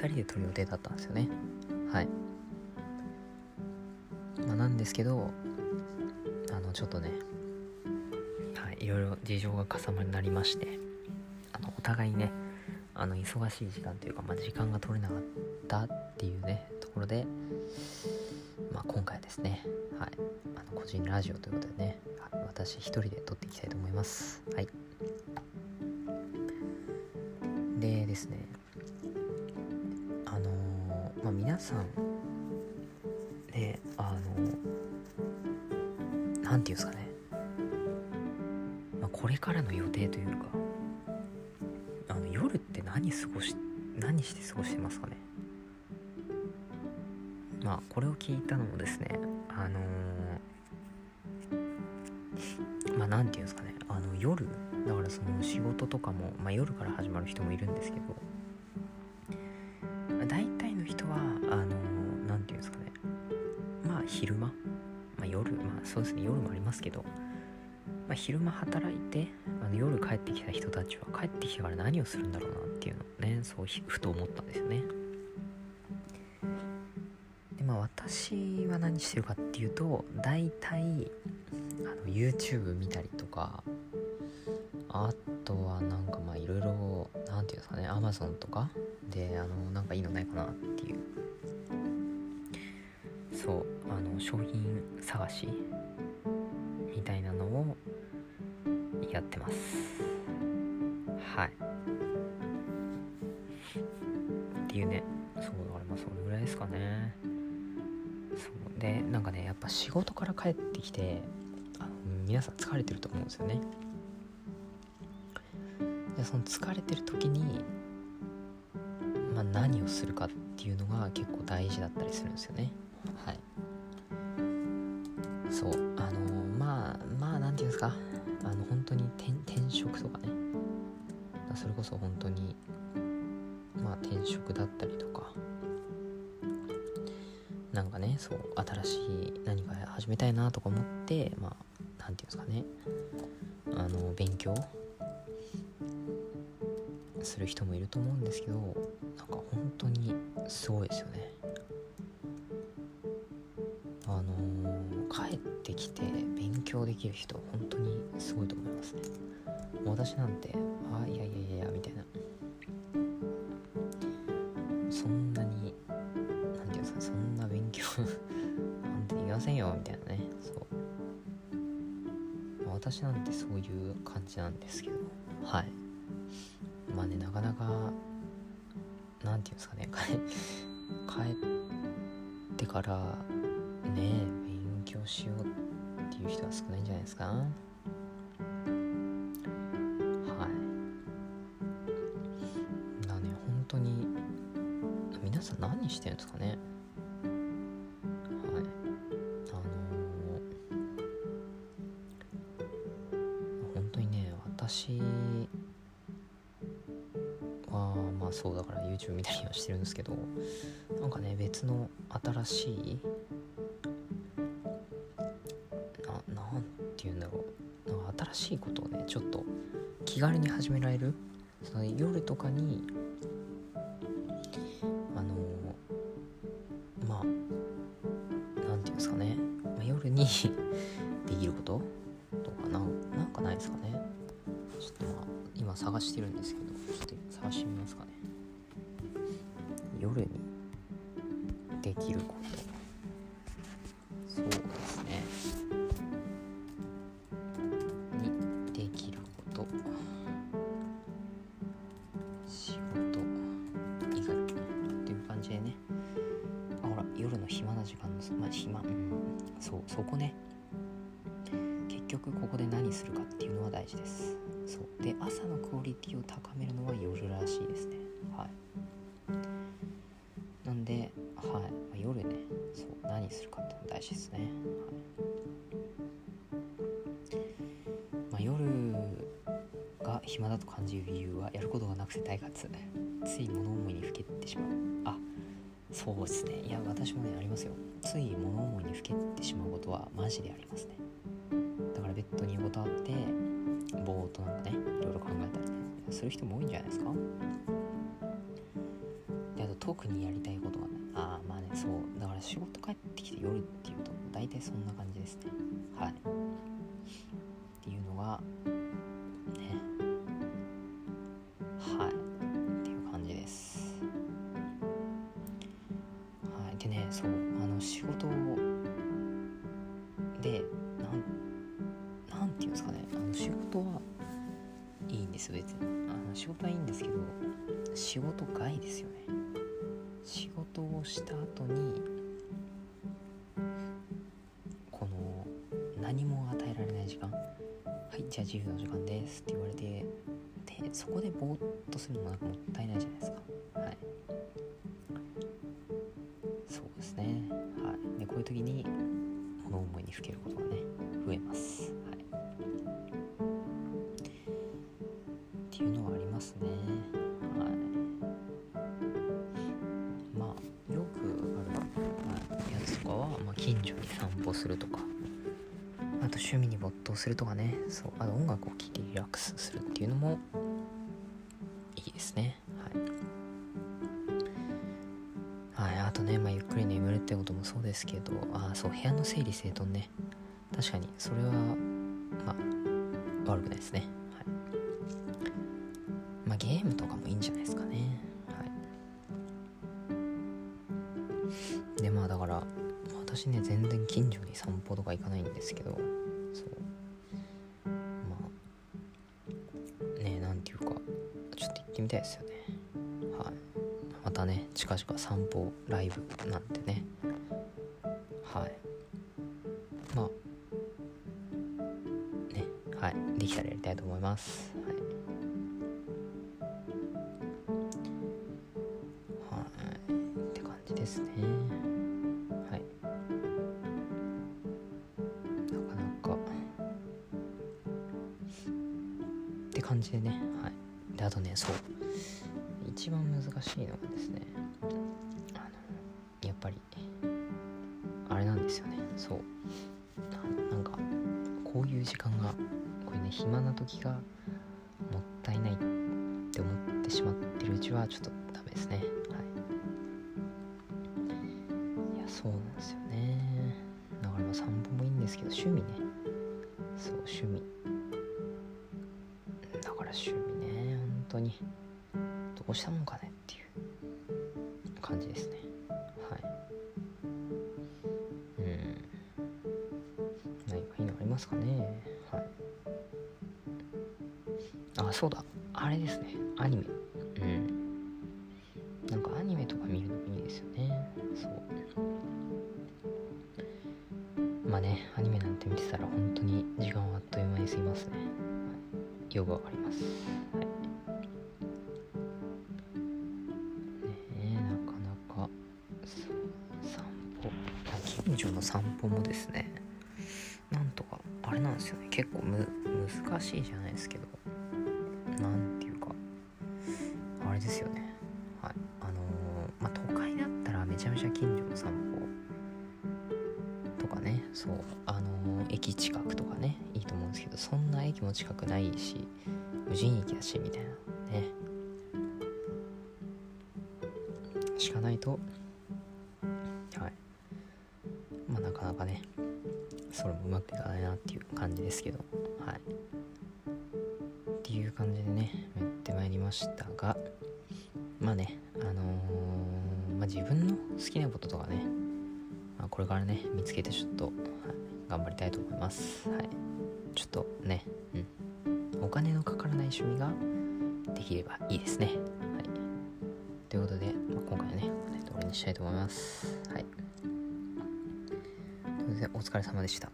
2人で撮る予定だったんですよね。はい、まあ、なんですけどあのちょっとねはいいろいろ事情が重なりましてあのお互いねあの忙しい時間というか、まあ、時間が取れなかったっていうねところで、まあ、今回ですね、はい、あの個人ラジオということでね、はい、私一人で撮っていきたいと思います。はい。でですね、まあ皆さんねあの何て言うんですかね、まあ、これからの予定というかあの夜って何過ごし何して過ごしてますかね。まあこれを聞いたのもですねあの、まあ何て言うんですかね。あの夜だからその仕事とかも、まあ、夜から始まる人もいるんですけどそうですね夜もありますけど、まあ、昼間働いてあの夜帰ってきた人たちは帰ってきてから何をするんだろうなっていうのをねそうふと思ったんですよね。でまあ私は何してるかっていうと大体あの YouTube 見たりとかあとはなんかまあいろいろ何て言うんですかね Amazon とかであのなんかいいのないかなっていう。そうあの商品探しみたいなのをやってます。はい。っていうね。そうだからまあそれぐらいですかね。そう。でなんかねやっぱ仕事から帰ってきてあの皆さん疲れてると思うんですよね。でその疲れてる時に、まあ、何をするかっていうのが結構大事だったりするんですよね。はい。そう。あの、まあ何て言うんですか？あの本当に転職とかね。それこそ本当にまあ転職だったりとか。なんかねそう新しい何か始めたいなとか思ってまあ何て言うんですかね。あの勉強する人もいると思うんですけどなんか本当にすごいですよね。あのー、帰ってきて勉強できる人本当にすごいと思いますね。私なんてあいやいやいやみたいな。そんなに何て言うんですかそんな勉強なんて言いませんよみたいなね。そう。私なんてそういう感じなんですけど。はい。まあねなかなか何て言うんですかね帰ってからね強しようっていう人は少ないんじゃないですか？はい。だね本当に皆さん何してるんですかね？はい。あのー、本当にね私はまあそうだから YouTube 見たりはしてるんですけどなんかね別の新しいななんて言うんだろう。なんか新しいことをねちょっと気軽に始められる。その夜とかにあのまあなんていうんですかね、まあ、夜に できることとかななんかないですかね。ちょっとまあ今探してるんですけどちょっと探してみますかね。夜にできること。そう。ですそうそこね。結局ここで何するかっていうのは大事です。そう。で朝のクオリティを高めるのは夜らしいですね。はい。なんで、はい、夜ね。そう。何するかっての大事ですね、はい。まあ、夜が暇だと感じる理由はやることがなくて退屈つい物思いにふけてしまう。あそうですね。いや私もねありますよ。つい物思いにふけてしまうことはマジでありますね。だからベッドに横たわってぼーっとなんかねいろいろ考えたりする人も多いんじゃないですか。であと特にやりたいことがないああまあねそうだから仕事帰ってきて夜っていうと大体そんな感じですね。はい。っていうのがですけど仕事外ですよね。仕事をした後にこの何も与えられない時間はいじゃあ自由の時間ですって言われてでそこでぼーっとするのもなんかもったいないじゃないですか。はい。そうですね。はい。でこういう時に物思いにふけることがね増えます。はい。ますね。はい。まあよくある、やつとかは、まあ、近所に散歩するとか。あと趣味に没頭するとかね。そう。あと音楽を聴いてリラックスするっていうのもいいですね。はい、はい、あとね、まあ、ゆっくり眠るってこともそうですけど。あそう。部屋の整理整頓ね。確かに。それはまあ悪くないですね。まあゲームとかもいいんじゃないですかね。はい。でまあだから私ね全然近所に散歩とか行かないんですけどそう。まあねなんていうかちょっと行ってみたいですよね。はい。またね近々散歩ライブなんてね。はい。まあねはい。できたらやりたいと思います。じですね。はい。なかなか。って感じでね。はい。であとねそう。一番難しいのがですね。あのやっぱりあれなんですよね。そう。なんかこういう時間がこういうね暇な時がもったいないって思ってしまってるうちはちょっとダメですね。ですけど趣味ね。そう趣味。だから趣味ね本当に。どうしたもんかねっていう感じですね。はい。うん。何かいいのありますかね。はい。あそうだ。あれですね。アニメ。うん。なんかアニメとか見るのもいいですよね。そう。まあねアニメなんて見てたら本当に時間はあっという間に過ぎますね、はい、よくわかります。はい。ねなかなかそう散歩あ近所の散歩もですね。なんとかあれなんですよね。結構む難しいじゃないですけど。なんていうかあれですよね。はい。あのーまあ都会だったらめちゃめちゃ近所の散歩そうあの駅近くとかねいいと思うんですけどそんな駅も近くないし無人駅だしみたいな。ね。しかないとはい。まあなかなかねそれもうまくいかないなっていう感じですけどはい。っていう感じでねやってまいりましたがまあねあのーまあ、自分の好きなこととかね、これからね見つけてちょっと、はい、頑張りたいと思います。はい。ちょっとねうん。お金のかからない趣味ができればいいですね。はい。ということで、まあ、今回はねこれで終わりにしたいと思います。はい。ということでお疲れ様でした。